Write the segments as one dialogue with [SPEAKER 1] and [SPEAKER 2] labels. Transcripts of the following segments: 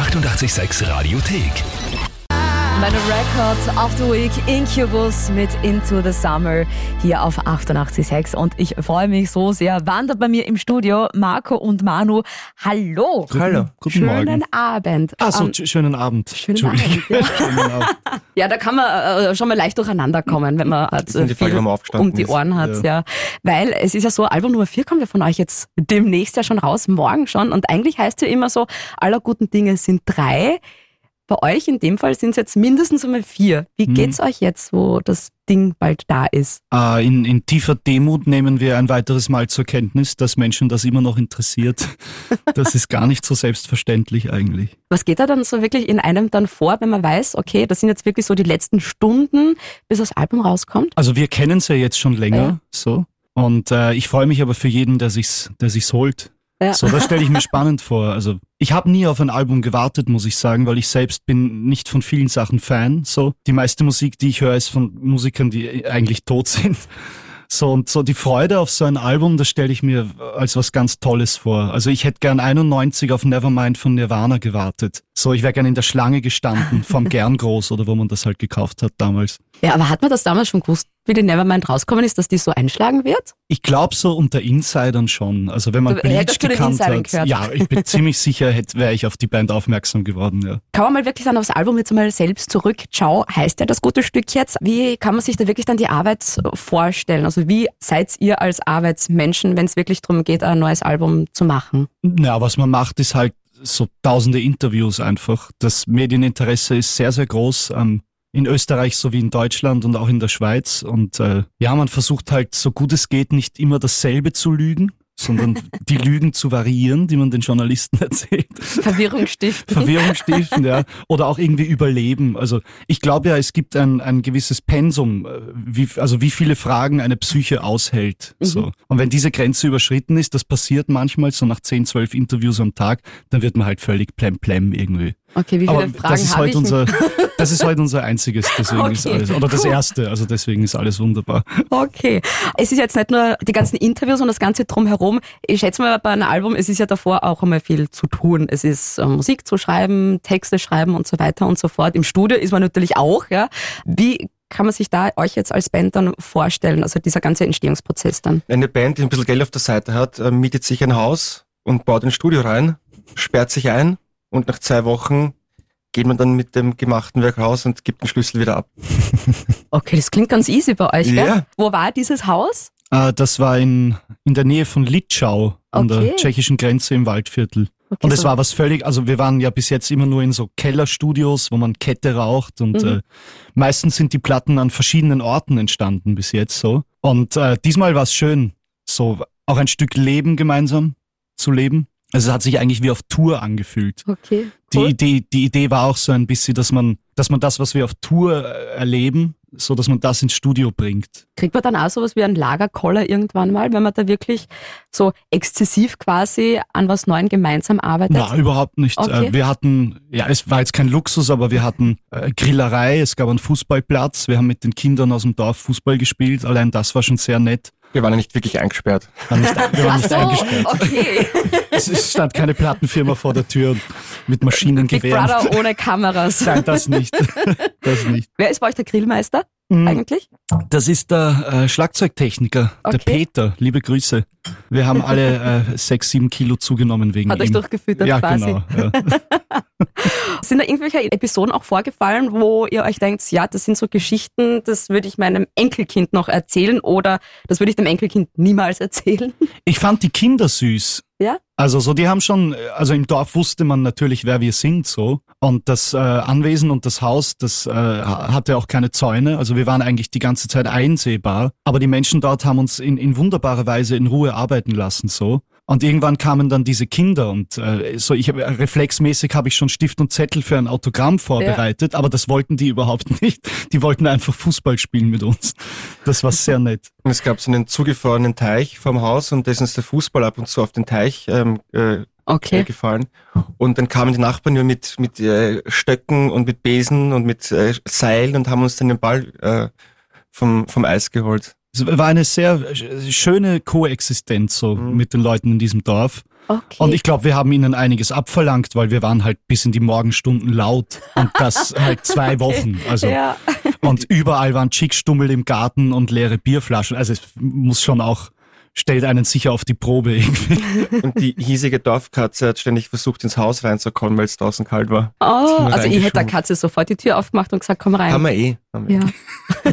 [SPEAKER 1] 886 Radiothek.
[SPEAKER 2] Meine Records of the Week Incubus mit Into the Summer hier auf 88.6 und ich freue mich so sehr. Wandert bei mir im Studio Marco und Manu. Hallo.
[SPEAKER 3] Hallo, guten
[SPEAKER 2] Schönen
[SPEAKER 3] Morgen.
[SPEAKER 2] Abend.
[SPEAKER 3] Ah, so,
[SPEAKER 2] Ähm,
[SPEAKER 3] tsch- schönen Abend.
[SPEAKER 2] schönen. Abend,
[SPEAKER 3] schönen Abend.
[SPEAKER 2] ja, da kann man äh, schon mal leicht durcheinander kommen, wenn man äh,
[SPEAKER 4] die Frage,
[SPEAKER 2] viel um die
[SPEAKER 4] ist.
[SPEAKER 2] Ohren hat. Ja. Weil es ist ja so, Album Nummer 4 kommt ja von euch jetzt demnächst ja schon raus, morgen schon. Und eigentlich heißt ja immer so, aller guten Dinge sind drei. Bei euch in dem Fall sind es jetzt mindestens einmal vier. Wie
[SPEAKER 3] Mhm.
[SPEAKER 2] geht's euch jetzt, wo das Ding bald da ist?
[SPEAKER 3] Äh, in, in tiefer Demut nehmen wir ein weiteres Mal zur Kenntnis, dass Menschen das immer noch interessiert. Das ist gar nicht so selbstverständlich eigentlich.
[SPEAKER 2] Was geht da dann so wirklich in einem dann vor, wenn man weiß, okay, das sind jetzt wirklich so die letzten Stunden, bis das Album rauskommt?
[SPEAKER 3] Also wir kennen es ja jetzt schon länger,
[SPEAKER 2] Ja.
[SPEAKER 3] so. Und äh, ich freue mich aber für jeden, der sich's, der sich's holt.
[SPEAKER 2] Ja.
[SPEAKER 3] So, das stelle ich mir spannend vor. Also ich habe nie auf ein Album gewartet, muss ich sagen, weil ich selbst bin nicht von vielen Sachen Fan. So, die meiste Musik, die ich höre, ist von Musikern, die eigentlich tot sind. So und so die Freude auf so ein Album, das stelle ich mir als was ganz Tolles vor. Also ich hätte gern 91 auf Nevermind von Nirvana gewartet. So, ich wäre gern in der Schlange gestanden vom Gerngroß oder wo man das halt gekauft hat damals.
[SPEAKER 2] Ja, aber hat man das damals schon gewusst, wie die Nevermind rauskommen ist, dass die so einschlagen wird?
[SPEAKER 3] Ich glaube so unter Insidern schon. Also wenn man
[SPEAKER 2] Du-
[SPEAKER 3] Bleach gekannt hat,
[SPEAKER 2] gehört?
[SPEAKER 3] ja, ich bin ziemlich sicher, wäre ich auf die Band aufmerksam geworden. Ja.
[SPEAKER 2] Kann man mal wirklich dann aufs Album jetzt mal selbst zurück? Ciao, heißt ja das gute Stück jetzt. Wie kann man sich da wirklich dann die Arbeit vorstellen? Also wie seid ihr als Arbeitsmenschen, wenn es wirklich darum geht, ein neues Album zu machen?
[SPEAKER 3] Na, was man macht, ist halt so tausende Interviews einfach. Das Medieninteresse ist sehr, sehr groß. Ähm, in Österreich sowie in Deutschland und auch in der Schweiz. Und äh, ja, man versucht halt so gut es geht, nicht immer dasselbe zu lügen, sondern die Lügen zu variieren, die man den Journalisten erzählt.
[SPEAKER 2] Verwirrung stiften.
[SPEAKER 3] Verwirrung stiften, ja. Oder auch irgendwie überleben. Also ich glaube ja, es gibt ein, ein gewisses Pensum, äh, wie, also wie viele Fragen eine Psyche aushält. So. Und wenn diese Grenze überschritten ist, das passiert manchmal so nach 10, 12 Interviews am Tag, dann wird man halt völlig plem-plem irgendwie.
[SPEAKER 2] Okay, wie viele
[SPEAKER 3] Aber
[SPEAKER 2] Fragen
[SPEAKER 3] das ist
[SPEAKER 2] habe
[SPEAKER 3] heute
[SPEAKER 2] ich?
[SPEAKER 3] unser, das ist heute unser einziges, deswegen ist
[SPEAKER 2] Okay,
[SPEAKER 3] alles, oder das
[SPEAKER 2] cool.
[SPEAKER 3] erste, also deswegen ist alles wunderbar.
[SPEAKER 2] Okay. Es ist jetzt nicht nur die ganzen Interviews und das Ganze drumherum. Ich schätze mal, bei einem Album, es ist ja davor auch einmal viel zu tun. Es ist äh, Musik zu schreiben, Texte schreiben und so weiter und so fort. Im Studio ist man natürlich auch, ja. Wie kann man sich da euch jetzt als Band dann vorstellen, also dieser ganze Entstehungsprozess dann?
[SPEAKER 4] Eine Band, die ein bisschen Geld auf der Seite hat, äh, mietet sich ein Haus und baut ein Studio rein, sperrt sich ein und nach zwei Wochen geht man dann mit dem gemachten Werk raus und gibt den Schlüssel wieder ab.
[SPEAKER 2] Okay, das klingt ganz easy bei euch, gell?
[SPEAKER 4] Ja.
[SPEAKER 2] Wo war dieses Haus?
[SPEAKER 3] Äh, das war in, in der Nähe von Litschau, an
[SPEAKER 2] Okay.
[SPEAKER 3] der tschechischen Grenze im Waldviertel.
[SPEAKER 2] Okay,
[SPEAKER 3] Und es
[SPEAKER 2] so-
[SPEAKER 3] war was völlig, also wir waren ja bis jetzt immer nur in so Kellerstudios, wo man Kette raucht und
[SPEAKER 2] Mhm.
[SPEAKER 3] äh, meistens sind die Platten an verschiedenen Orten entstanden bis jetzt so. Und äh, diesmal war es schön, so auch ein Stück Leben gemeinsam zu leben. Also es hat sich eigentlich wie auf Tour angefühlt.
[SPEAKER 2] Okay.
[SPEAKER 3] Die
[SPEAKER 2] Cool.
[SPEAKER 3] Idee, die Idee war auch so ein bisschen, dass man, dass man das, was wir auf Tour äh, erleben, so dass man das ins Studio bringt.
[SPEAKER 2] Kriegt man dann auch sowas wie einen Lagerkoller irgendwann mal, wenn man da wirklich so exzessiv quasi an was Neuem gemeinsam arbeitet?
[SPEAKER 3] Na, überhaupt nicht.
[SPEAKER 2] Okay.
[SPEAKER 3] Äh, Wir hatten, ja, es war jetzt kein Luxus, aber wir hatten äh, Grillerei, es gab einen Fußballplatz, wir haben mit den Kindern aus dem Dorf Fußball gespielt, allein das war schon sehr nett.
[SPEAKER 4] Wir waren ja nicht wirklich eingesperrt.
[SPEAKER 3] Waren nicht, wir waren nicht
[SPEAKER 2] so,
[SPEAKER 3] eingesperrt.
[SPEAKER 2] okay.
[SPEAKER 3] Es, stand keine Plattenfirma vor der Tür und mit
[SPEAKER 2] Big
[SPEAKER 3] Maschinengewehren.
[SPEAKER 2] Brother ohne Kameras.
[SPEAKER 3] Nein, das nicht. Das nicht.
[SPEAKER 2] Wer ist bei euch der Grillmeister
[SPEAKER 3] Mhm.
[SPEAKER 2] eigentlich?
[SPEAKER 3] Das ist der äh, Schlagzeugtechniker, der
[SPEAKER 2] Okay.
[SPEAKER 3] Peter. Liebe Grüße. Wir haben alle äh, sechs, sieben Kilo zugenommen wegen
[SPEAKER 2] Hat euch
[SPEAKER 3] ihm.
[SPEAKER 2] durchgefüttert
[SPEAKER 3] ja,
[SPEAKER 2] quasi.
[SPEAKER 3] genau. Ja.
[SPEAKER 2] Sind da irgendwelche Episoden auch vorgefallen, wo ihr euch denkt, ja, das sind so Geschichten, das würde ich meinem Enkelkind noch erzählen oder das würde ich dem Enkelkind niemals erzählen?
[SPEAKER 3] Ich fand die Kinder süß.
[SPEAKER 2] Ja?
[SPEAKER 3] Also so, die haben schon, also im Dorf wusste man natürlich, wer wir sind, so. Und das äh, Anwesen und das Haus, das äh, hatte auch keine Zäune. Also wir waren eigentlich die ganze Zeit einsehbar. Aber die Menschen dort haben uns in, in wunderbarer Weise in Ruhe arbeiten lassen, so. Und irgendwann kamen dann diese Kinder und äh, so ich reflexmäßig habe ich schon Stift und Zettel für ein Autogramm vorbereitet, aber das wollten die überhaupt nicht. Die wollten einfach Fußball spielen mit uns. Das war sehr nett.
[SPEAKER 4] Und es gab so einen zugefrorenen Teich vorm Haus und da ist uns der Fußball ab und zu auf den Teich ähm, äh,
[SPEAKER 2] Okay.
[SPEAKER 4] gefallen. Und dann kamen die Nachbarn nur mit, mit äh, Stöcken und mit Besen und mit äh, Seilen und haben uns dann den Ball äh, vom, vom Eis geholt.
[SPEAKER 3] Es war eine sehr sch- schöne Koexistenz so
[SPEAKER 4] Mhm.
[SPEAKER 3] mit den Leuten in diesem Dorf.
[SPEAKER 2] Okay.
[SPEAKER 3] Und ich glaube, wir haben ihnen einiges abverlangt, weil wir waren halt bis in die Morgenstunden laut und das halt zwei Wochen. Also
[SPEAKER 2] ja.
[SPEAKER 3] und überall waren Chickstummel im Garten und leere Bierflaschen. Also es muss schon auch stellt einen sicher auf die Probe irgendwie.
[SPEAKER 4] Und die hiesige Dorfkatze hat ständig versucht, ins Haus reinzukommen, weil es draußen kalt war.
[SPEAKER 2] Oh, also ich hätte der. Katze sofort die Tür aufgemacht und gesagt, komm rein.
[SPEAKER 4] Haben wir eh. Haben wir.
[SPEAKER 2] Ja.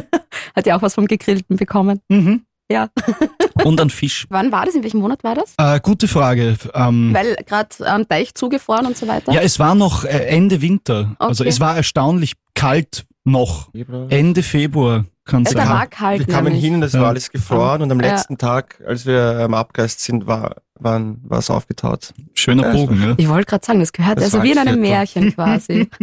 [SPEAKER 2] Hat ja auch was vom Gegrillten bekommen.
[SPEAKER 3] Mhm.
[SPEAKER 2] Ja.
[SPEAKER 3] Und ein Fisch.
[SPEAKER 2] Wann war das? In welchem Monat war das?
[SPEAKER 3] Äh, gute Frage. Ähm,
[SPEAKER 2] Weil gerade am Teich zugefroren und so weiter.
[SPEAKER 3] ja, es war noch äh, Ende Winter. Also
[SPEAKER 2] Okay.
[SPEAKER 3] es war erstaunlich kalt noch.
[SPEAKER 4] Februar.
[SPEAKER 3] Ende Februar kann
[SPEAKER 2] Ja,
[SPEAKER 3] sein.
[SPEAKER 2] war kalt.
[SPEAKER 4] Wir kamen
[SPEAKER 2] nämlich.
[SPEAKER 4] hin und es
[SPEAKER 3] Ja.
[SPEAKER 4] war alles gefroren und am
[SPEAKER 2] Ja.
[SPEAKER 4] letzten Tag, als wir am Abgeist sind, war waren, war es aufgetaut.
[SPEAKER 3] Schöner
[SPEAKER 4] Ja,
[SPEAKER 3] Bogen, ja.
[SPEAKER 2] Ich wollte gerade sagen, das gehört
[SPEAKER 4] Das
[SPEAKER 2] also
[SPEAKER 4] war
[SPEAKER 2] wie in
[SPEAKER 4] ein
[SPEAKER 2] einem. Märchen quasi.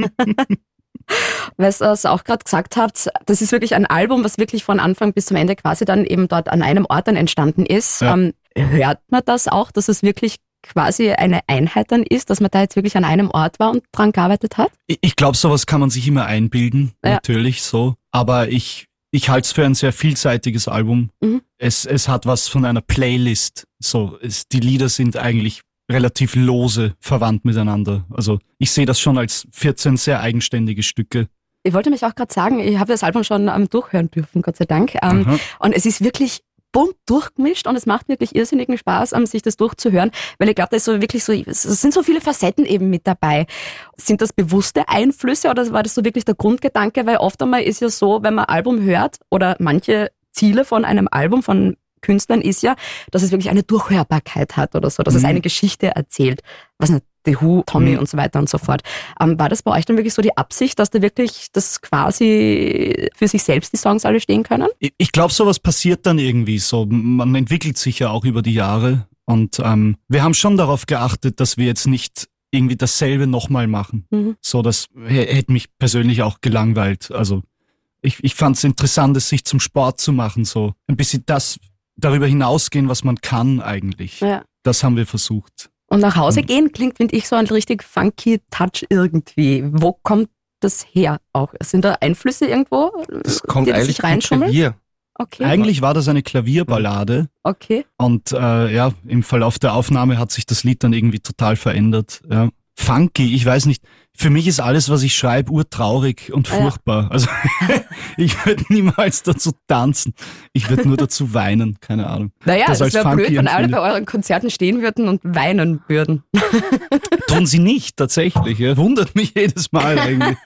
[SPEAKER 2] Weil ihr es auch gerade gesagt habt, das ist wirklich ein Album, was wirklich von Anfang bis zum Ende quasi dann eben dort an einem Ort dann entstanden ist.
[SPEAKER 3] Ja.
[SPEAKER 2] Ähm, hört man das auch, dass es wirklich quasi eine Einheit dann ist, dass man da jetzt wirklich an einem Ort war und dran gearbeitet hat?
[SPEAKER 3] Ich, ich glaube, sowas kann man sich immer einbilden,
[SPEAKER 2] Ja.
[SPEAKER 3] natürlich so. Aber ich, ich halte es für ein sehr vielseitiges Album.
[SPEAKER 2] Mhm.
[SPEAKER 3] Es, es hat was von einer Playlist. So, es, die Lieder sind eigentlich relativ lose verwandt miteinander. Also ich sehe das schon als 14 sehr eigenständige Stücke.
[SPEAKER 2] Ich wollte mich auch gerade sagen, ich habe das Album schon ähm, durchhören dürfen, Gott sei Dank. Ähm. Und es ist wirklich bunt durchgemischt und es macht wirklich irrsinnigen Spaß, ähm, sich das durchzuhören, weil ich glaube, da ist so wirklich so, es sind so viele Facetten eben mit dabei. Sind das bewusste Einflüsse oder war das so wirklich der Grundgedanke? Weil oft einmal ist ja so, wenn man ein Album hört oder manche Ziele von einem Album, von Künstlern ist ja, dass es wirklich eine Durchhörbarkeit hat oder so, dass es
[SPEAKER 3] Mhm.
[SPEAKER 2] eine Geschichte erzählt. Was nicht, The Who, Tommy
[SPEAKER 3] Mhm.
[SPEAKER 2] und so weiter und so fort. Ähm, war das bei euch dann wirklich so die Absicht, dass da wirklich das quasi für sich selbst die Songs alle stehen können?
[SPEAKER 3] Ich, ich glaube, sowas passiert dann irgendwie so. Man entwickelt sich ja auch über die Jahre. Und ähm, wir haben schon darauf geachtet, dass wir jetzt nicht irgendwie dasselbe nochmal machen.
[SPEAKER 2] Mhm.
[SPEAKER 3] So, das hä- hätte mich persönlich auch gelangweilt. Also ich, ich fand es interessant, es sich zum Sport zu machen. So ein bisschen das darüber hinausgehen, was man kann eigentlich.
[SPEAKER 2] Ja.
[SPEAKER 3] Das haben wir versucht.
[SPEAKER 2] Und nach Hause
[SPEAKER 3] Mhm.
[SPEAKER 2] gehen klingt, finde ich, so ein richtig funky Touch irgendwie. Wo kommt das her auch? Sind da Einflüsse irgendwo?
[SPEAKER 4] Das kommt
[SPEAKER 2] die das
[SPEAKER 4] eigentlich vom? Klavier.
[SPEAKER 2] Okay.
[SPEAKER 3] Eigentlich war das eine Klavierballade.
[SPEAKER 2] Okay.
[SPEAKER 3] Und äh, ja, im Verlauf der Aufnahme hat sich das Lied dann irgendwie total verändert. Ja. Funky, ich weiß nicht. Für mich ist alles, was ich schreibe, urtraurig und
[SPEAKER 2] Ja.
[SPEAKER 3] furchtbar. Also ich würde niemals dazu tanzen. Ich würde nur dazu weinen, keine Ahnung.
[SPEAKER 2] Naja,
[SPEAKER 3] Das
[SPEAKER 2] das, wäre blöd, wenn alle bei euren Konzerten stehen würden und weinen würden.
[SPEAKER 3] Tun sie nicht, tatsächlich. Ja. Wundert mich jedes Mal irgendwie.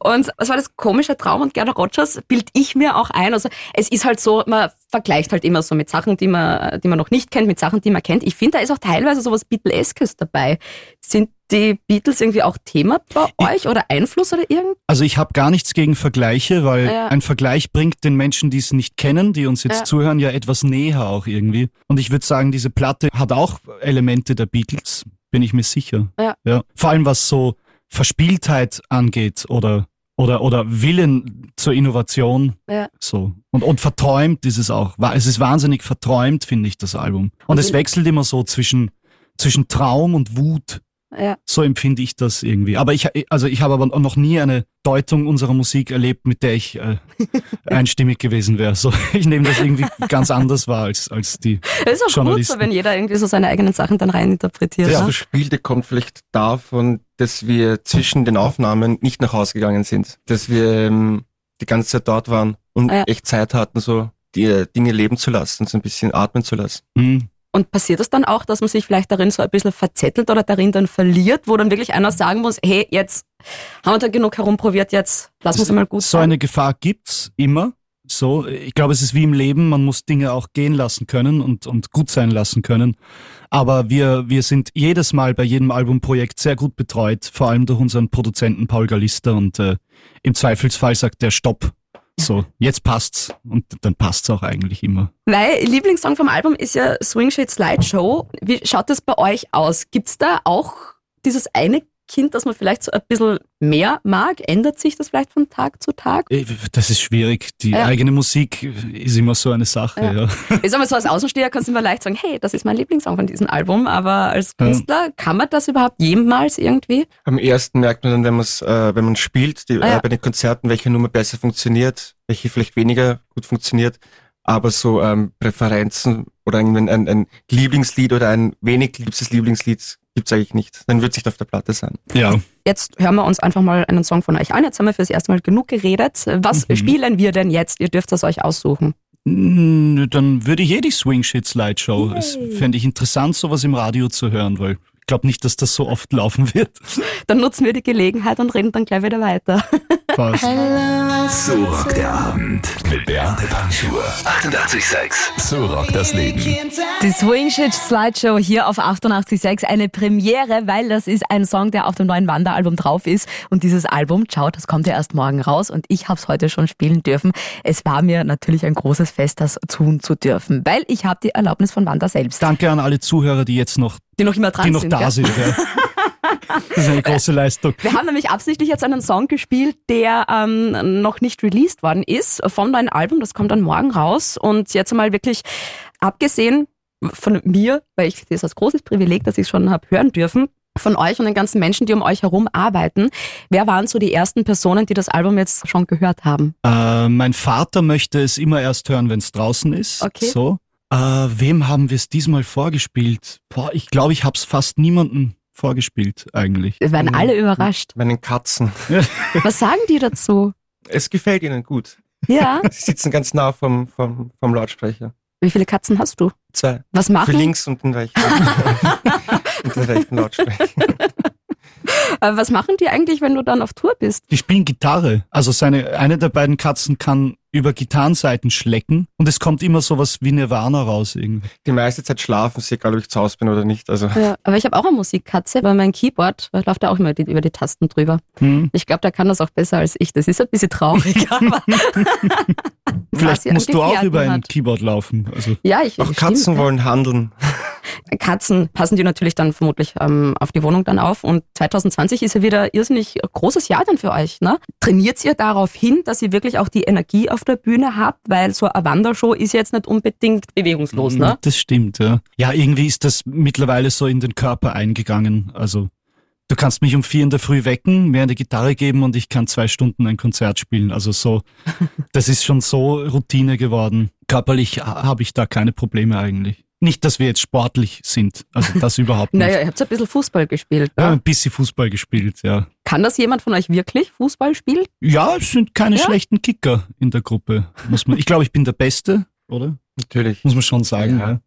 [SPEAKER 2] Und was war das komische Traum und Gerda Rogers bild ich mir auch ein. Also es ist halt so, man vergleicht halt immer so mit Sachen, die man, die man noch nicht kennt, mit Sachen, die man kennt. Ich finde, da ist auch teilweise sowas Beatleskes dabei. Sind die Beatles irgendwie auch Thema bei euch oder Einfluss oder irgend?
[SPEAKER 3] Also ich habe gar nichts gegen Vergleiche, weil
[SPEAKER 2] Ja.
[SPEAKER 3] ein Vergleich bringt den Menschen, die es nicht kennen, die uns jetzt
[SPEAKER 2] Ja.
[SPEAKER 3] zuhören, ja etwas näher auch irgendwie. Und ich würde sagen, diese Platte hat auch Elemente der Beatles, bin ich mir sicher.
[SPEAKER 2] Ja.
[SPEAKER 3] ja. Vor allem was so Verspieltheit angeht oder oder oder Willen zur Innovation.
[SPEAKER 2] Ja.
[SPEAKER 3] So. Und, und verträumt ist es auch. Es ist wahnsinnig verträumt, finde ich, das Album. Und
[SPEAKER 2] Und
[SPEAKER 3] es
[SPEAKER 2] in-
[SPEAKER 3] wechselt immer so zwischen, zwischen Traum und Wut.
[SPEAKER 2] Ja.
[SPEAKER 3] So empfinde ich das irgendwie. Aber ich, also ich habe aber noch nie eine Deutung unserer Musik erlebt, mit der ich äh, einstimmig gewesen wäre. So, ich nehme das irgendwie ganz anders wahr als, als die.
[SPEAKER 2] Das ist auch gut so, wenn jeder irgendwie so seine eigenen Sachen dann reininterpretiert.
[SPEAKER 4] Das
[SPEAKER 2] ne?
[SPEAKER 4] Verspielte kommt vielleicht davon, dass wir zwischen den Aufnahmen nicht nach Hause gegangen sind. Dass wir ähm, die ganze Zeit dort waren und
[SPEAKER 2] Ja.
[SPEAKER 4] echt Zeit hatten, so die Dinge leben zu lassen, so ein bisschen atmen zu lassen.
[SPEAKER 3] Hm,
[SPEAKER 2] Und passiert es dann auch, dass man sich vielleicht darin so ein bisschen verzettelt oder darin dann verliert, wo dann wirklich einer sagen muss, hey, jetzt haben wir da genug herumprobiert, jetzt lassen wir es mal gut
[SPEAKER 3] so
[SPEAKER 2] sein.
[SPEAKER 3] eine Gefahr gibt's immer. So, ich glaube, es ist wie im Leben, man muss Dinge auch gehen lassen können und, und gut sein lassen können. Aber wir, wir sind jedes Mal bei jedem Albumprojekt sehr gut betreut, vor allem durch unseren Produzenten Paul Gallister und äh, im Zweifelsfall sagt der Stopp. So, jetzt passt's und dann passt's auch eigentlich immer.
[SPEAKER 2] Weil Lieblingssong vom Album ist ja Swing Shade Slideshow. Wie schaut das bei euch aus? Gibt's da auch dieses eine Kind, das man vielleicht so ein bisschen mehr mag? Ändert sich das vielleicht von Tag zu Tag?
[SPEAKER 3] Äh, Das ist schwierig. Die
[SPEAKER 2] Ja.
[SPEAKER 3] eigene Musik ist immer so eine Sache.
[SPEAKER 2] Ja.
[SPEAKER 3] Ja.
[SPEAKER 2] Ich sag mal so, als Außensteher kannst du immer leicht sagen, hey, das ist mein Lieblingssong von diesem Album, aber als
[SPEAKER 3] Ja.
[SPEAKER 2] Künstler kann man das überhaupt jemals irgendwie?
[SPEAKER 4] Am ersten merkt man dann, wenn man es, äh, wenn man spielt, die,
[SPEAKER 2] Ah, ja.
[SPEAKER 4] äh, bei den Konzerten, welche Nummer besser funktioniert, welche vielleicht weniger gut funktioniert. aber so ähm, Präferenzen oder ein, ein, ein Lieblingslied oder ein wenig liebstes Lieblingslied gibt's eigentlich nicht. Dann wird es nicht auf der Platte sein.
[SPEAKER 3] Ja.
[SPEAKER 2] Jetzt hören wir uns einfach mal einen Song von euch an. Jetzt haben wir fürs erste Mal genug geredet. Was
[SPEAKER 3] Mhm.
[SPEAKER 2] spielen wir denn jetzt? Ihr dürft das euch aussuchen.
[SPEAKER 3] Dann würde ich eh die Swing Shit Slideshow. Es
[SPEAKER 2] Yay.
[SPEAKER 3] fände ich interessant, sowas im Radio zu hören, weil ich glaube nicht, dass das so oft laufen wird.
[SPEAKER 2] Dann nutzen wir die Gelegenheit und reden dann gleich wieder weiter.
[SPEAKER 3] Passt.
[SPEAKER 1] So rockt der Abend mit Beate Panschur. 88,6. So rockt das Leben.
[SPEAKER 5] Die Swing Shit Slideshow hier auf 88.6, eine Premiere, weil das ist ein Song, der auf dem neuen Wanderalbum drauf ist. Und dieses Album, ciao, das kommt ja erst morgen raus und ich habe es heute schon spielen dürfen. Es war mir natürlich ein großes Fest, das tun zu dürfen, weil ich habe die Erlaubnis von Wanda selbst.
[SPEAKER 3] Danke an alle Zuhörer, die jetzt noch,
[SPEAKER 2] Die noch immer dran
[SPEAKER 3] die noch
[SPEAKER 2] sind.
[SPEAKER 3] da
[SPEAKER 2] gell?
[SPEAKER 3] sind. Ja. Das ist eine große Leistung.
[SPEAKER 2] Wir haben nämlich absichtlich jetzt einen Song gespielt, der ähm, noch nicht released worden ist vom neuen Album. Das kommt dann morgen raus. Und jetzt einmal wirklich abgesehen von mir, weil ich das als großes Privileg, dass ich es schon habe hören dürfen, von euch und den ganzen Menschen, die um euch herum arbeiten. Wer waren so die ersten Personen, die das Album jetzt schon gehört haben?
[SPEAKER 3] Äh, mein Vater möchte es immer erst hören, wenn es draußen ist.
[SPEAKER 2] Okay.
[SPEAKER 3] So. Äh, wem haben wir es diesmal vorgespielt? Boah, ich glaube, ich habe es fast niemandem vorgespielt eigentlich.
[SPEAKER 2] Wir werden alle überrascht.
[SPEAKER 4] Meinen Katzen.
[SPEAKER 2] Was sagen die dazu?
[SPEAKER 4] Es gefällt ihnen gut.
[SPEAKER 2] Ja.
[SPEAKER 4] Sie sitzen ganz nah vom, vom, vom Lautsprecher.
[SPEAKER 2] Wie viele Katzen hast du?
[SPEAKER 4] Zwei.
[SPEAKER 2] Was
[SPEAKER 4] Für
[SPEAKER 2] machen?
[SPEAKER 4] links und den rechten. und den rechten Lautsprecher.
[SPEAKER 2] Was machen die eigentlich, wenn du dann auf Tour bist?
[SPEAKER 3] Die spielen Gitarre. Also seine, eine der beiden Katzen kann über Gitarrenseiten schlecken und es kommt immer sowas wie Nirvana raus irgendwie.
[SPEAKER 4] Die meiste Zeit schlafen sie, egal ob ich zu Hause bin oder nicht. Also
[SPEAKER 2] Ja, aber ich habe auch eine Musikkatze, weil mein Keyboard läuft ja auch immer die, über die Tasten drüber.
[SPEAKER 3] Hm.
[SPEAKER 2] Ich glaube, der kann das auch besser als ich. Das ist ein bisschen traurig, aber
[SPEAKER 3] Vielleicht musst du auch über ein
[SPEAKER 2] hat.
[SPEAKER 3] Keyboard laufen. Also
[SPEAKER 2] Ja, ich
[SPEAKER 4] auch
[SPEAKER 2] stimmt,
[SPEAKER 4] Katzen
[SPEAKER 2] ja.
[SPEAKER 4] wollen handeln.
[SPEAKER 2] Katzen passen die natürlich dann vermutlich ähm, auf die Wohnung dann auf. Und 2020 ist ja wieder irrsinnig großes Jahr dann für euch. Ne? Trainiert ihr darauf hin, dass ihr wirklich auch die Energie auf der Bühne habt? Weil so eine Wandershow ist jetzt nicht unbedingt bewegungslos. Ne?
[SPEAKER 3] Das stimmt, ja. Ja, irgendwie ist das mittlerweile so in den Körper eingegangen. Also du kannst mich um vier in der Früh wecken, mir eine Gitarre geben und ich kann zwei Stunden ein Konzert spielen. Also so, das ist schon so Routine geworden. Körperlich ha- habe ich da keine Probleme eigentlich. Nicht, dass wir jetzt sportlich sind. Also das überhaupt nicht.
[SPEAKER 2] Naja, ihr habt ja ein bisschen Fußball gespielt.
[SPEAKER 3] Ja,
[SPEAKER 2] Ne?
[SPEAKER 3] ein bisschen Fußball gespielt, ja.
[SPEAKER 2] Kann das jemand von euch wirklich Fußball spielen?
[SPEAKER 3] Ja, es sind keine
[SPEAKER 2] Ja?
[SPEAKER 3] schlechten Kicker in der Gruppe. Muss man, ich glaube, ich bin der Beste, oder?
[SPEAKER 4] Natürlich.
[SPEAKER 3] Muss man schon sagen,
[SPEAKER 4] Ja.
[SPEAKER 3] ja.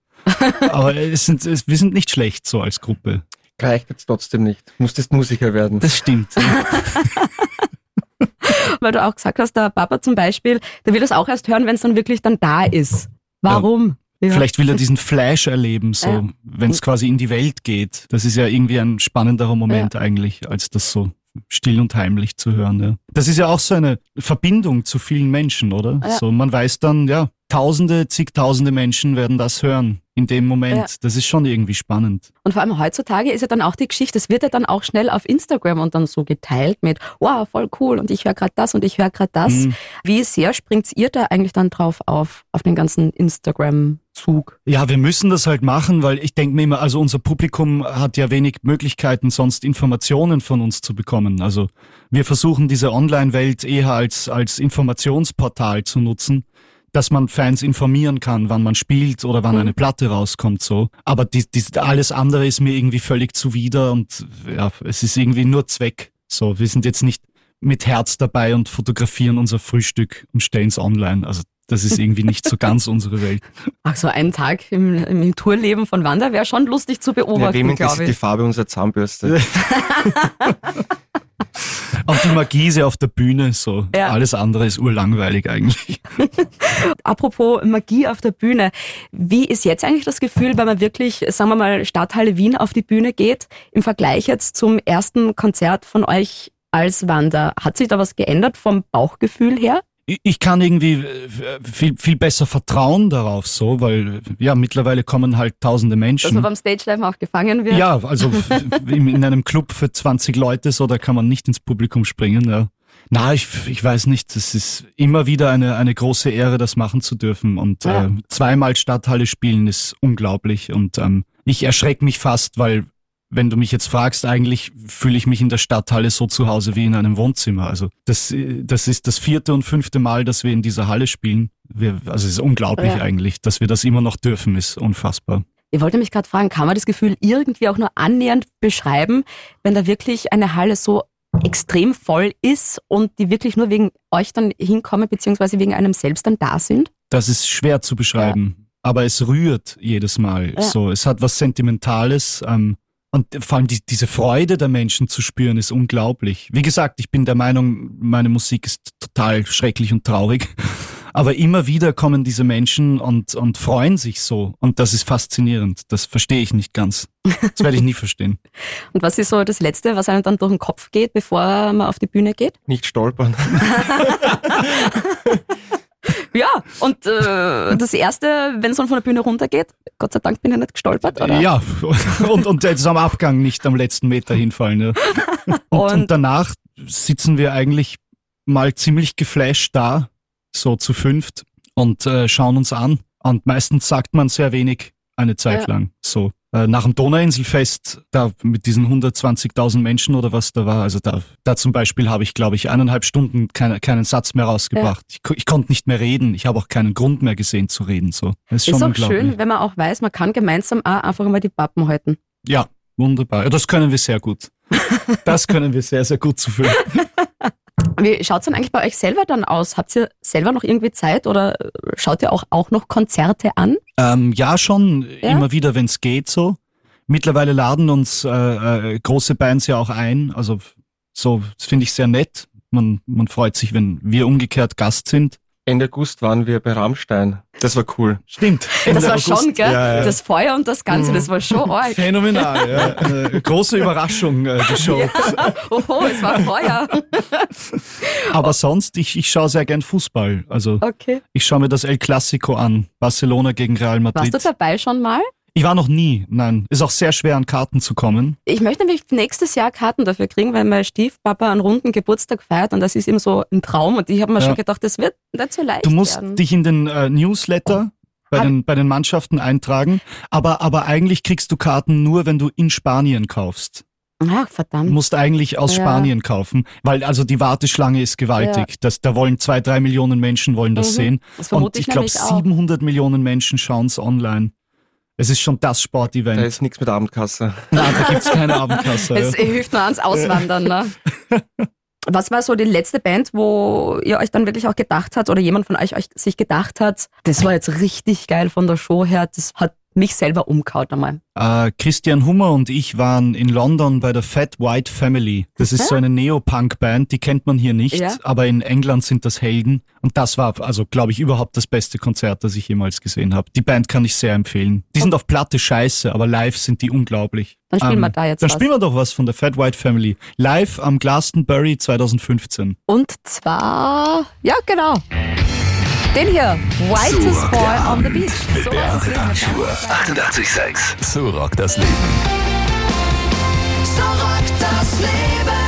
[SPEAKER 3] Aber es sind, es, wir sind nicht schlecht so als Gruppe.
[SPEAKER 4] Reicht jetzt trotzdem nicht. Musstest Musiker werden.
[SPEAKER 3] Das stimmt.
[SPEAKER 2] Weil du auch gesagt hast, der Papa zum Beispiel, der will das auch erst hören, wenn es dann wirklich dann da ist. Warum? Ja.
[SPEAKER 3] Vielleicht will er diesen Flash erleben, so,
[SPEAKER 2] Ja.
[SPEAKER 3] wenn es quasi in die Welt geht. Das ist ja irgendwie ein spannenderer Moment eigentlich, als das so still und heimlich zu hören. Ja. Das ist ja auch so eine Verbindung zu vielen Menschen, oder?
[SPEAKER 2] Ja.
[SPEAKER 3] So, man weiß dann, ja, tausende, zigtausende Menschen werden das hören in dem Moment.
[SPEAKER 2] Ja.
[SPEAKER 3] Das ist schon irgendwie spannend.
[SPEAKER 2] Und vor allem heutzutage ist ja dann auch die Geschichte, es wird ja dann auch schnell auf Instagram und dann so geteilt mit, wow, voll cool und ich höre gerade das und ich höre gerade das.
[SPEAKER 3] Mhm.
[SPEAKER 2] Wie sehr springt ihr da eigentlich dann drauf auf, auf den ganzen Instagram-Zug?
[SPEAKER 3] Ja, wir müssen das halt machen, weil ich denke mir immer, also unser Publikum hat ja wenig Möglichkeiten, sonst Informationen von uns zu bekommen. Also wir versuchen diese Online-Welt eher als, als Informationsportal zu nutzen, dass man Fans informieren kann, wann man spielt oder wann
[SPEAKER 2] Mhm.
[SPEAKER 3] eine Platte rauskommt, so. Aber die, die, alles andere ist mir irgendwie völlig zuwider und ja, es ist irgendwie nur Zweck. So, wir sind jetzt nicht mit Herz dabei und fotografieren unser Frühstück und stellen es online. Also das ist irgendwie nicht so ganz unsere Welt.
[SPEAKER 2] Ach so, ein Tag im, im Tourleben von Wander wäre schon lustig zu
[SPEAKER 4] Ja, wem
[SPEAKER 2] beobachten, glaube
[SPEAKER 4] interessiert die. Farbe unserer Zahnbürste?
[SPEAKER 3] Auch die Magie ist ja auf der Bühne so.
[SPEAKER 2] Ja.
[SPEAKER 3] Alles andere ist urlangweilig eigentlich.
[SPEAKER 2] Apropos Magie auf der Bühne. Wie ist jetzt eigentlich das Gefühl, wenn man wirklich, sagen wir mal, Stadthalle Wien auf die Bühne geht, im Vergleich jetzt zum ersten Konzert von euch als Wander? Hat sich da was geändert vom Bauchgefühl her?
[SPEAKER 3] Ich- kann irgendwie äh, viel, viel besser vertrauen darauf so, weil ja, mittlerweile kommen halt tausende
[SPEAKER 2] Dass man
[SPEAKER 3] Menschen.
[SPEAKER 2] beim Stage Live auch gefangen wird?
[SPEAKER 3] Ja, also in einem Club für 20 Leute so, da kann man nicht ins Publikum springen, ja. Na, ich, ich weiß nicht, es ist immer wieder eine, eine große Ehre, das machen zu dürfen. Und
[SPEAKER 2] Ja.
[SPEAKER 3] äh, zweimal Stadthalle spielen ist unglaublich. Und ähm, ich erschrecke mich fast, weil wenn du mich jetzt fragst, eigentlich fühle ich mich in der Stadthalle so zu Hause wie in einem Wohnzimmer. Also das, das ist das vierte und fünfte Mal, dass wir in dieser Halle spielen. Wir, also es ist unglaublich ja. eigentlich, dass wir das immer noch dürfen, ist unfassbar.
[SPEAKER 2] Ich wollte mich gerade fragen, kann man das Gefühl irgendwie auch nur annähernd beschreiben, wenn da wirklich eine Halle so extrem voll ist und die wirklich nur wegen euch dann hinkommen, beziehungsweise wegen einem selbst dann da sind?
[SPEAKER 3] Das ist schwer zu beschreiben, ja. aber es rührt jedes Mal. Ja. So, es hat was Sentimentales. Ähm, und vor allem die, diese Freude der Menschen zu spüren, ist unglaublich. Wie gesagt, ich bin der Meinung, meine Musik ist total schrecklich und traurig. Aber immer wieder kommen diese Menschen und, und freuen sich so. Und das ist faszinierend. Das verstehe ich nicht ganz. Das werde ich nie verstehen.
[SPEAKER 2] und was ist so das Letzte, was einem dann durch den Kopf geht, bevor man auf die Bühne geht?
[SPEAKER 4] Nicht stolpern.
[SPEAKER 2] ja, und äh, das Erste, wenn es dann von der Bühne runtergeht, Gott sei Dank bin ich nicht gestolpert, oder?
[SPEAKER 3] Ja, und, und jetzt am Abgang nicht am letzten Meter hinfallen. Ja. Und, und, und danach sitzen wir eigentlich mal ziemlich geflasht da so zu fünft und äh, schauen uns an. Und meistens sagt man sehr wenig eine Zeit ja. lang. So nach dem Donauinselfest, da mit diesen 120.000 Menschen oder was da war, also da, da zum Beispiel habe ich, glaube ich, eineinhalb Stunden keine, keinen Satz mehr rausgebracht. Ja. Ich, ich konnte nicht mehr reden. Ich habe auch keinen Grund mehr gesehen zu reden. So,
[SPEAKER 2] das ist, ist schon auch schön, wenn man auch weiß, man kann gemeinsam auch einfach mal die Pappen halten.
[SPEAKER 3] Ja, wunderbar. Ja, das können wir sehr gut. Das können wir sehr, sehr gut zu fühlen.
[SPEAKER 2] Wie schaut es denn eigentlich bei euch selber dann aus? Habt ihr selber noch irgendwie Zeit oder schaut ihr auch, auch noch Konzerte an?
[SPEAKER 3] Ähm, ja, schon, ja? immer wieder, wenn es geht so. Mittlerweile laden uns äh, äh, große Bands ja auch ein. Also so, das finde ich sehr nett. Man, man freut sich, wenn wir umgekehrt Gast sind.
[SPEAKER 4] Ende August waren wir bei Rammstein. Das war cool.
[SPEAKER 3] Stimmt.
[SPEAKER 2] Ende das war August. schon, gell? Ja, ja. Das Feuer und das Ganze, das war schon arg.
[SPEAKER 3] Phänomenal, ja. Eine große Überraschung, äh, die Show. Ja.
[SPEAKER 2] Oho, es war Feuer.
[SPEAKER 3] Aber sonst, ich, ich schaue sehr gern Fußball. Also okay. ich schaue mir das El Clasico an. Barcelona gegen Real Madrid.
[SPEAKER 2] Warst du dabei schon mal?
[SPEAKER 3] Ich war noch nie, nein. Ist auch sehr schwer, an Karten zu kommen.
[SPEAKER 2] Ich möchte nämlich nächstes Jahr Karten dafür kriegen, weil mein Stiefpapa einen runden Geburtstag feiert und das ist ihm so ein Traum. Und ich habe mir ja. schon gedacht, das wird nicht so leicht.
[SPEAKER 3] Du musst
[SPEAKER 2] werden.
[SPEAKER 3] dich in den äh, Newsletter bei den, bei den Mannschaften eintragen, aber, aber eigentlich kriegst du Karten nur, wenn du in Spanien kaufst.
[SPEAKER 2] Ach, verdammt.
[SPEAKER 3] Du musst eigentlich aus ja. Spanien kaufen, weil also die Warteschlange ist gewaltig. Ja. Das, da wollen zwei, drei Millionen Menschen wollen das mhm. sehen. Das und ich, ich glaube, 700 Millionen Menschen schauen es online. Es ist schon das Sportevent.
[SPEAKER 4] Da ist nichts mit Abendkasse.
[SPEAKER 3] Nein, da gibt es keine Abendkasse.
[SPEAKER 2] es ja. hilft nur ans Auswandern. Ne? Was war so die letzte Band, wo ihr euch dann wirklich auch gedacht habt oder jemand von euch, euch sich gedacht hat, das war jetzt richtig geil von der Show her, das hat mich selber umkaut einmal.
[SPEAKER 3] Äh, Christian Hummer und ich waren in London bei der Fat White Family. Das ist so eine Neopunk-Band, die kennt man hier nicht, ja. aber in England sind das Helden. Und das war, also glaube ich, überhaupt das beste Konzert, das ich jemals gesehen habe. Die Band kann ich sehr empfehlen. Die sind auf Platte scheiße, aber live sind die unglaublich.
[SPEAKER 2] Dann spielen ähm, wir da jetzt
[SPEAKER 3] Dann was. spielen wir doch was von der Fat White Family. Live am Glastonbury 2015.
[SPEAKER 2] Und zwar, ja genau. Den hier, Whitest Boy on the Beach.
[SPEAKER 1] Mit so Beate Panschur. 88,6. So rockt das Leben.
[SPEAKER 5] So rockt das Leben.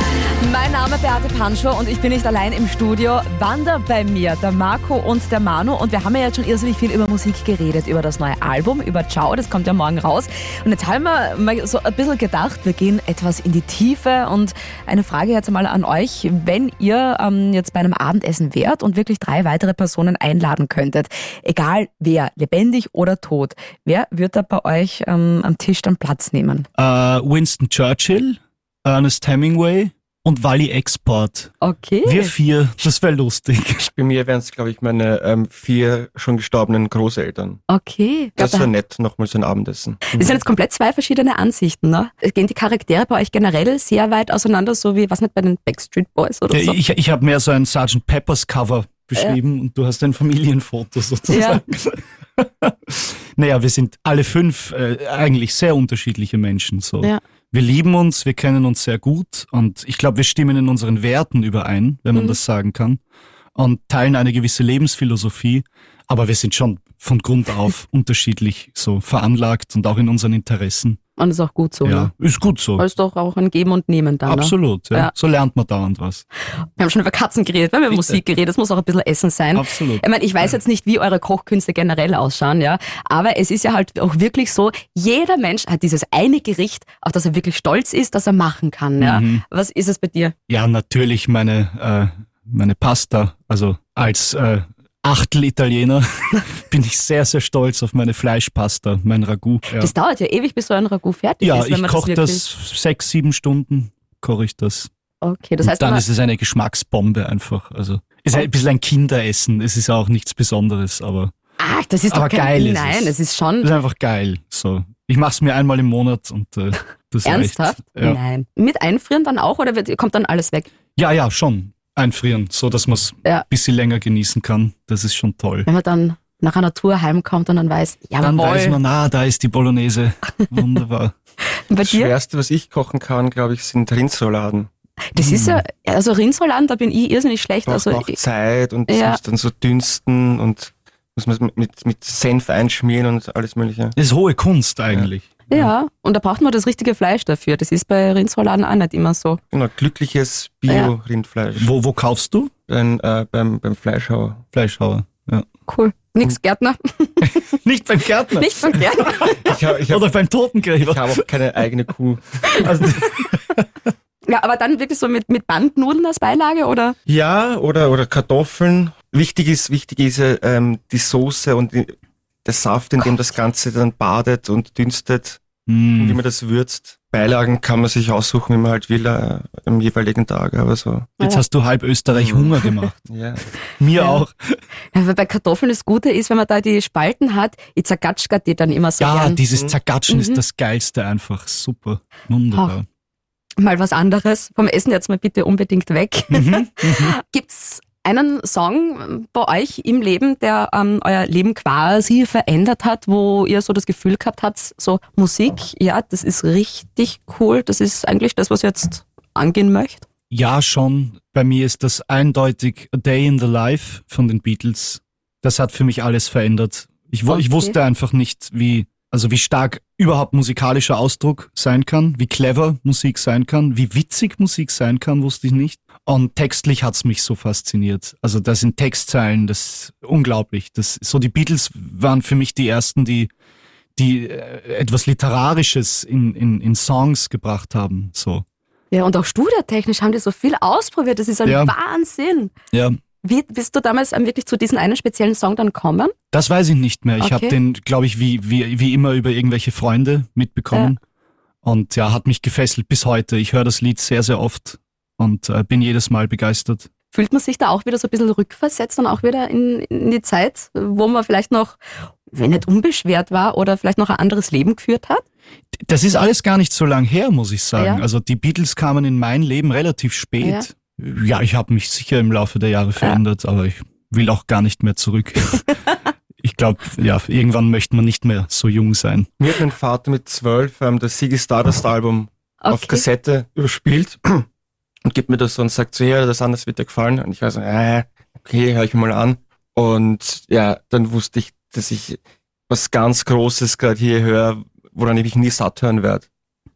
[SPEAKER 5] Name Beate Panschur und ich bin nicht allein im Studio. Wander bei mir, der Marco und der Manu. Und wir haben ja jetzt schon irrsinnig viel über Musik geredet, über das neue Album, über Ciao, das kommt ja morgen raus. Und jetzt haben wir mal so ein bisschen gedacht, wir gehen etwas in die Tiefe. Und eine Frage jetzt einmal an euch. Wenn ihr ähm, jetzt bei einem Abendessen wärt und wirklich drei weitere Personen einladen könntet, egal wer, lebendig oder tot, wer wird da bei euch ähm, am Tisch dann Platz nehmen?
[SPEAKER 3] Uh, Winston Churchill, Ernest Hemingway, und Wally Export.
[SPEAKER 2] Okay.
[SPEAKER 3] Wir vier, das wäre lustig.
[SPEAKER 4] Bei mir wären es, glaube ich, meine ähm, vier schon gestorbenen Großeltern.
[SPEAKER 2] Okay.
[SPEAKER 4] Das wäre nett, nochmal so ein Abendessen.
[SPEAKER 2] Das sind jetzt komplett zwei verschiedene Ansichten, ne? Gehen die Charaktere bei euch generell sehr weit auseinander, so wie, was nicht, bei den Backstreet Boys oder so?
[SPEAKER 3] Ich, ich habe mehr so ein Sgt. Peppers Cover beschrieben ja. und du hast ein Familienfoto sozusagen. Ja. naja, wir sind alle fünf äh, eigentlich sehr unterschiedliche Menschen. So. Ja wir lieben uns, wir kennen uns sehr gut und ich glaube, wir stimmen in unseren Werten überein, wenn man mhm. das sagen kann, und teilen eine gewisse Lebensphilosophie, aber wir sind schon von Grund auf unterschiedlich so veranlagt und auch in unseren Interessen.
[SPEAKER 2] Und ist auch gut so.
[SPEAKER 3] Ja,
[SPEAKER 2] ne?
[SPEAKER 3] ist gut so.
[SPEAKER 2] Aber ist doch auch ein Geben und Nehmen dann. Ne?
[SPEAKER 3] Absolut, ja.
[SPEAKER 2] Ja.
[SPEAKER 3] So lernt man dauernd was.
[SPEAKER 2] Wir haben schon über Katzen geredet, wir haben über Musik geredet, es muss auch ein bisschen Essen sein.
[SPEAKER 3] Absolut.
[SPEAKER 2] Ich meine, ich weiß jetzt nicht, wie eure Kochkünste generell ausschauen, ja, aber es ist ja halt auch wirklich so, jeder Mensch hat dieses eine Gericht, auf das er wirklich stolz ist, das er machen kann, ja.
[SPEAKER 3] Mhm.
[SPEAKER 2] Was ist es bei dir?
[SPEAKER 3] Ja, natürlich meine, äh, meine Pasta. Also als äh, Achtel-Italiener bin ich sehr, sehr stolz auf meine Fleischpasta, mein Ragout. Ja,
[SPEAKER 2] Das dauert ja ewig, bis so ein Ragout fertig
[SPEAKER 3] ja
[SPEAKER 2] ist. wenn
[SPEAKER 3] ich koche
[SPEAKER 2] das,
[SPEAKER 3] das, sechs, sieben Stunden, koche ich das.
[SPEAKER 2] Okay, das
[SPEAKER 3] Und
[SPEAKER 2] heißt,
[SPEAKER 3] dann ist es eine Geschmacksbombe einfach. Also ist ein bisschen ein Kinderessen. Es ist auch nichts Besonderes, aber
[SPEAKER 2] ah, das ist doch kein,
[SPEAKER 3] geil ist
[SPEAKER 2] Nein,
[SPEAKER 3] es.
[SPEAKER 2] es ist
[SPEAKER 3] es
[SPEAKER 2] schon
[SPEAKER 3] ist einfach geil. So, ich mache es mir einmal im Monat und äh, das
[SPEAKER 2] ernsthaft.
[SPEAKER 3] reicht. Ja.
[SPEAKER 2] Nein. Mit Einfrieren dann auch oder wird, kommt dann alles weg?
[SPEAKER 3] ja, ja, schon einfrieren, so dass man es
[SPEAKER 2] Ja.
[SPEAKER 3] ein bisschen länger genießen kann. Das ist schon toll.
[SPEAKER 2] Wenn man dann nach einer Tour heimkommt und dann weiß,
[SPEAKER 3] Dann
[SPEAKER 2] jawohl.
[SPEAKER 3] weiß man, ah, da ist die Bolognese. Wunderbar.
[SPEAKER 4] Das
[SPEAKER 2] dir?
[SPEAKER 4] Schwerste, was ich kochen kann, glaube ich, sind Rindsrouladen.
[SPEAKER 2] Das ist ja,
[SPEAKER 3] Hm.
[SPEAKER 2] also Rindsrouladen, da bin ich irrsinnig schlecht.
[SPEAKER 4] Braucht
[SPEAKER 2] Also
[SPEAKER 4] auch Zeit und
[SPEAKER 2] Ja.
[SPEAKER 4] muss dann so dünsten und muss man mit, mit, mit Senf einschmieren und alles mögliche.
[SPEAKER 3] Das ist hohe Kunst eigentlich.
[SPEAKER 2] Ja, und da braucht man das richtige Fleisch dafür. Das ist bei Rindsrouladen auch nicht immer so.
[SPEAKER 4] Genau, glückliches
[SPEAKER 2] Ja.
[SPEAKER 4] Bio-Rindfleisch.
[SPEAKER 3] Wo, wo kaufst du?
[SPEAKER 4] Beim, äh, beim, beim Fleischhauer.
[SPEAKER 3] Fleischhauer. Ja.
[SPEAKER 2] Cool. Nix Gärtner,
[SPEAKER 3] Nicht beim Gärtner.
[SPEAKER 2] nicht von Gärtner.
[SPEAKER 4] Ich habe ich hab,
[SPEAKER 3] Oder beim
[SPEAKER 4] ich
[SPEAKER 3] Totengräber.
[SPEAKER 4] hab auch keine eigene Kuh.
[SPEAKER 3] Also,
[SPEAKER 2] Ja, aber dann wirklich so mit, mit Bandnudeln als Beilage oder?
[SPEAKER 4] Ja, oder, oder Kartoffeln. Wichtig ist, wichtig ist äh, ähm, die Soße und die, der Saft, in dem das Ganze dann badet und dünstet, und wie man das würzt. Beilagen kann man sich aussuchen, wie man halt will, äh, am jeweiligen Tag, aber so.
[SPEAKER 3] jetzt hast du halb Österreich
[SPEAKER 4] Mhm.
[SPEAKER 3] Hunger gemacht.
[SPEAKER 4] Ja.
[SPEAKER 3] Mir
[SPEAKER 2] Ja.
[SPEAKER 3] auch.
[SPEAKER 2] Ja, weil bei Kartoffeln das Gute ist, wenn man da die Spalten hat, ich zergatschka die dann immer so
[SPEAKER 3] Ja,
[SPEAKER 2] gern.
[SPEAKER 3] dieses
[SPEAKER 4] Mhm.
[SPEAKER 3] Zergatschen
[SPEAKER 2] Mhm.
[SPEAKER 3] ist das Geilste einfach. Super. Wunderbar.
[SPEAKER 2] Mal was anderes. Vom Essen jetzt mal bitte unbedingt weg.
[SPEAKER 3] Mhm.
[SPEAKER 2] Gibt's einen Song bei euch im Leben, der ähm, euer Leben quasi verändert hat, wo ihr so das Gefühl gehabt habt, so Musik, ja, das ist richtig cool, das ist eigentlich das, was ihr jetzt angehen möchte?
[SPEAKER 3] Ja, schon. Bei mir ist das eindeutig A Day in the Life von den Beatles. Das hat für mich alles verändert. Ich, wu- ich
[SPEAKER 2] Okay.
[SPEAKER 3] wusste einfach nicht, wie, also wie stark überhaupt musikalischer Ausdruck sein kann, wie clever Musik sein kann, wie witzig Musik sein kann, wusste ich nicht. Und textlich hat's mich so fasziniert. Also das sind Textzeilen, das ist unglaublich. Das, so die Beatles waren für mich die ersten, die, die äh, etwas Literarisches in, in, in Songs gebracht haben. So.
[SPEAKER 2] Ja, und auch studiotechnisch haben die so viel ausprobiert, das ist ein
[SPEAKER 3] Ja.
[SPEAKER 2] Wahnsinn.
[SPEAKER 3] Ja,
[SPEAKER 2] Wie bist du damals ähm, wirklich zu diesem einen speziellen Song dann gekommen?
[SPEAKER 3] Das weiß ich nicht mehr. Ich
[SPEAKER 2] Okay.
[SPEAKER 3] habe den, glaube ich, wie, wie, wie immer über irgendwelche Freunde mitbekommen. Und ja, hat mich gefesselt bis heute. Ich höre das Lied sehr, sehr oft und äh, bin jedes Mal begeistert.
[SPEAKER 2] Fühlt man sich da auch wieder so ein bisschen rückversetzt und auch wieder in, in die Zeit, wo man vielleicht noch, wenn nicht unbeschwert war oder vielleicht noch ein anderes Leben geführt hat?
[SPEAKER 3] Das ist alles gar nicht so lang her, muss ich sagen.
[SPEAKER 2] Ja.
[SPEAKER 3] Also die Beatles kamen in mein Leben relativ spät. Ja, ich habe mich sicher im Laufe der Jahre verändert, aber ich will auch gar nicht mehr zurück. ich glaube, ja, irgendwann möchte man nicht mehr so jung sein.
[SPEAKER 4] Mir hat mein Vater mit zwölf ähm, das Ziggy Stardust Album auf Kassette überspielt und gibt mir das so und sagt so, ja, das anders wird dir gefallen. Und ich war so, äh, okay, hör ich mir mal an. Und ja, dann wusste ich, dass ich was ganz Großes gerade hier höre, woran ich mich nie satt hören werde.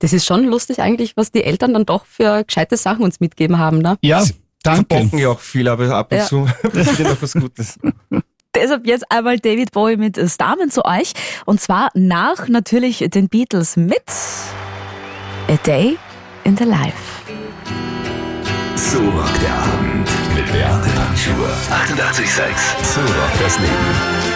[SPEAKER 2] Das ist schon lustig eigentlich, was die Eltern dann doch für gescheite Sachen uns mitgeben haben. Ne?
[SPEAKER 3] Ja, danke.
[SPEAKER 4] Verbocken ja auch viel, aber ab und
[SPEAKER 2] Ja.
[SPEAKER 4] zu passiert noch was Gutes.
[SPEAKER 5] Deshalb jetzt einmal David Bowie mit Starman zu euch. Und zwar nach natürlich den Beatles mit A Day in the Life.
[SPEAKER 1] So rockt der Abend mit Beate Panschur. 88,6. So rockt das Leben.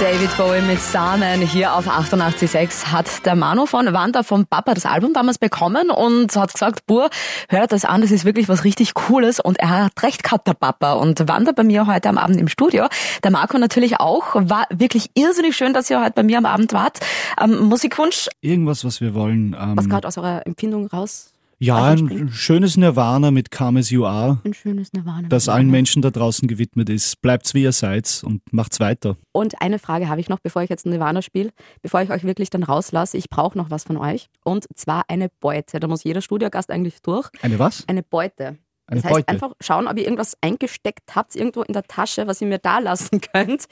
[SPEAKER 5] David Bowie mit Starman hier auf 88.6 hat der Manu von Wanda vom Papa das Album damals bekommen und hat gesagt, Bur, hört das an, das ist wirklich was richtig Cooles und er hat recht gehabt, der Papa. Und Wanda bei mir heute am Abend im Studio, der Marco natürlich auch, war wirklich irrsinnig schön, dass ihr heute bei mir am Abend wart. Ähm, Musikwunsch,
[SPEAKER 3] Irgendwas, was wir wollen. Ähm,
[SPEAKER 2] Was gerade aus eurer Empfindung raus?
[SPEAKER 3] Ja, ein schönes Nirvana mit As You Are,
[SPEAKER 2] Ein schönes Nirvana.
[SPEAKER 3] das allen Menschen da draußen gewidmet ist. Bleibt's wie ihr seid und macht's weiter.
[SPEAKER 2] Und eine Frage habe ich noch, bevor ich jetzt Nirvana spiele, bevor ich euch wirklich dann rauslasse. Ich brauche noch was von euch. Und zwar eine Beute. Da muss jeder Studiogast eigentlich durch.
[SPEAKER 3] Eine was?
[SPEAKER 2] Eine Beute.
[SPEAKER 3] Eine
[SPEAKER 2] das heißt
[SPEAKER 3] Beute.
[SPEAKER 2] einfach schauen, ob ihr irgendwas eingesteckt habt, irgendwo in der Tasche, was ihr mir da lassen könnt.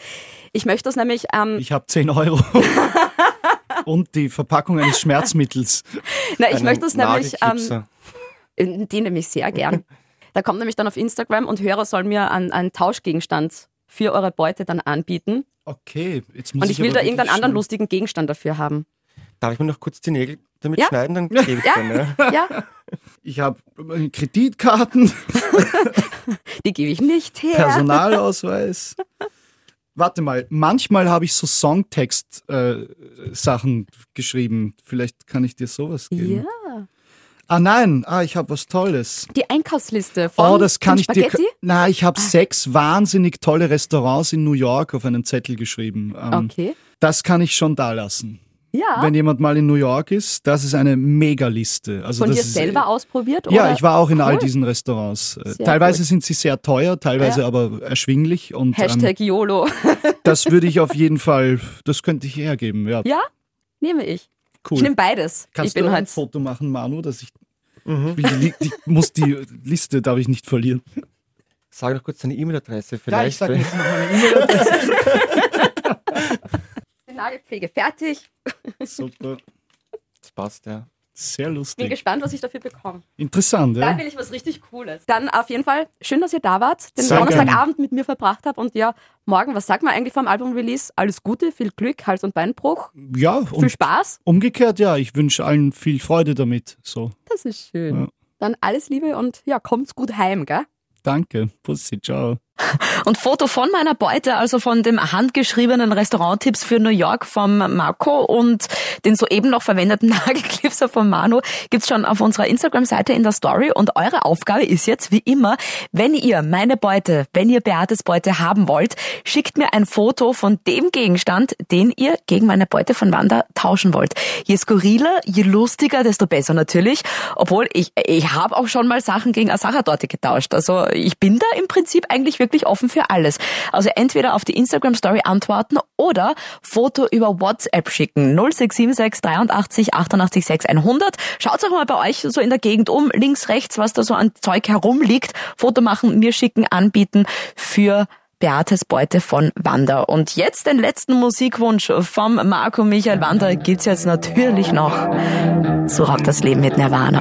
[SPEAKER 2] Ich möchte das nämlich. Ähm,
[SPEAKER 3] Ich habe 10 Euro. Und die Verpackung eines Schmerzmittels.
[SPEAKER 2] na, ich möchte das nämlich. Ähm,
[SPEAKER 4] Nagelknipser.
[SPEAKER 2] die nämlich sehr gern. Da kommt nämlich dann auf Instagram und Hörer sollen mir einen, einen Tauschgegenstand für eure Beute dann anbieten.
[SPEAKER 3] Okay, jetzt muss
[SPEAKER 2] Und
[SPEAKER 3] ich
[SPEAKER 2] ich will
[SPEAKER 3] aber
[SPEAKER 2] da irgendeinen anderen lustigen Gegenstand dafür haben.
[SPEAKER 4] Darf ich mir noch kurz die Nägel damit
[SPEAKER 2] Ja.
[SPEAKER 4] schneiden? Dann gebe ich
[SPEAKER 2] Ja.
[SPEAKER 4] dann, ne?
[SPEAKER 2] Ja,
[SPEAKER 3] Ich habe Kreditkarten,
[SPEAKER 2] die gebe ich nicht her.
[SPEAKER 3] Personalausweis. Warte mal, manchmal habe ich so Songtext-Sachen geschrieben. Vielleicht kann ich dir sowas geben.
[SPEAKER 2] Ja.
[SPEAKER 3] Ah nein, ah, ich habe was Tolles.
[SPEAKER 2] Die Einkaufsliste von
[SPEAKER 3] Oh, das kann ich dir.
[SPEAKER 2] Spaghetti?
[SPEAKER 3] Na, ich habe sechs wahnsinnig tolle Restaurants in New York auf einen Zettel geschrieben. Ähm,
[SPEAKER 2] Okay.
[SPEAKER 3] Das kann ich schon da lassen.
[SPEAKER 2] Ja.
[SPEAKER 3] Wenn jemand mal in New York ist, das ist eine Megaliste. Also
[SPEAKER 2] von
[SPEAKER 3] das
[SPEAKER 2] dir
[SPEAKER 3] ist,
[SPEAKER 2] selber ausprobiert?
[SPEAKER 3] Ja,
[SPEAKER 2] oder?
[SPEAKER 3] ich war auch in all
[SPEAKER 2] Cool.
[SPEAKER 3] diesen Restaurants. Äh,
[SPEAKER 2] Sehr
[SPEAKER 3] teilweise
[SPEAKER 2] gut.
[SPEAKER 3] sind sie sehr teuer, teilweise
[SPEAKER 2] Ja.
[SPEAKER 3] aber erschwinglich. Und ähm,
[SPEAKER 2] Hashtag YOLO.
[SPEAKER 3] das würde ich auf jeden Fall, das könnte ich hergeben. Ja,
[SPEAKER 2] Ja, nehme ich.
[SPEAKER 3] cool.
[SPEAKER 2] Ich nehme beides.
[SPEAKER 3] Kannst
[SPEAKER 2] ich
[SPEAKER 3] du ein
[SPEAKER 2] halt.
[SPEAKER 3] Foto machen, Manu, dass ich, ich will die, die muss die Liste, darf ich nicht verlieren.
[SPEAKER 4] Sag noch kurz deine E-Mail-Adresse
[SPEAKER 3] Ja,
[SPEAKER 4] vielleicht.
[SPEAKER 3] ich sag jetzt noch meine E-Mail-Adresse.
[SPEAKER 2] Nagelpflege fertig.
[SPEAKER 3] Super,
[SPEAKER 4] das passt, ja.
[SPEAKER 3] sehr
[SPEAKER 2] Bin
[SPEAKER 3] lustig.
[SPEAKER 2] gespannt, was ich dafür bekomme.
[SPEAKER 3] Interessant,
[SPEAKER 2] Da
[SPEAKER 3] ja.
[SPEAKER 2] will ich was richtig Cooles. Dann auf jeden Fall schön, dass ihr da wart, den
[SPEAKER 3] Sehr
[SPEAKER 2] Donnerstagabend mit mir verbracht habt und ja, morgen, was sagt man eigentlich vom Album-Release? Alles Gute, viel Glück, Hals- und Beinbruch,
[SPEAKER 3] Ja,
[SPEAKER 2] viel
[SPEAKER 3] und
[SPEAKER 2] Spaß.
[SPEAKER 3] umgekehrt, ja, ich wünsche allen viel Freude damit. So,
[SPEAKER 2] Das ist schön.
[SPEAKER 3] Ja.
[SPEAKER 2] Dann alles Liebe und ja, kommt's gut heim, gell?
[SPEAKER 3] danke. Pussy, ciao.
[SPEAKER 5] Und Foto von meiner Beute, also von dem handgeschriebenen Restauranttipps für New York vom Marco und den soeben noch verwendeten Nagelclipser von Manu gibt's schon auf unserer Instagram-Seite in der Story. Und eure Aufgabe ist jetzt, wie immer, wenn ihr meine Beute, wenn ihr Beates Beute haben wollt, schickt mir ein Foto von dem Gegenstand, den ihr gegen meine Beute von Wanda tauschen wollt. Je skurriler, je lustiger, desto besser natürlich. Obwohl ich, ich habe auch schon mal Sachen gegen eine Sachertorte getauscht. Also ich bin da im Prinzip eigentlich wirklich offen für alles. Also entweder auf die Instagram Story antworten oder Foto über WhatsApp schicken. 0676 83 88 6 100. Schaut auch mal bei euch so in der Gegend um, links, rechts, was da so an Zeug herumliegt. Foto machen, mir schicken, anbieten für Beates Beute von Wanda. Und jetzt den letzten Musikwunsch vom Marco Michael Wanda gibt's jetzt natürlich noch. So rockt das Leben mit Nirvana.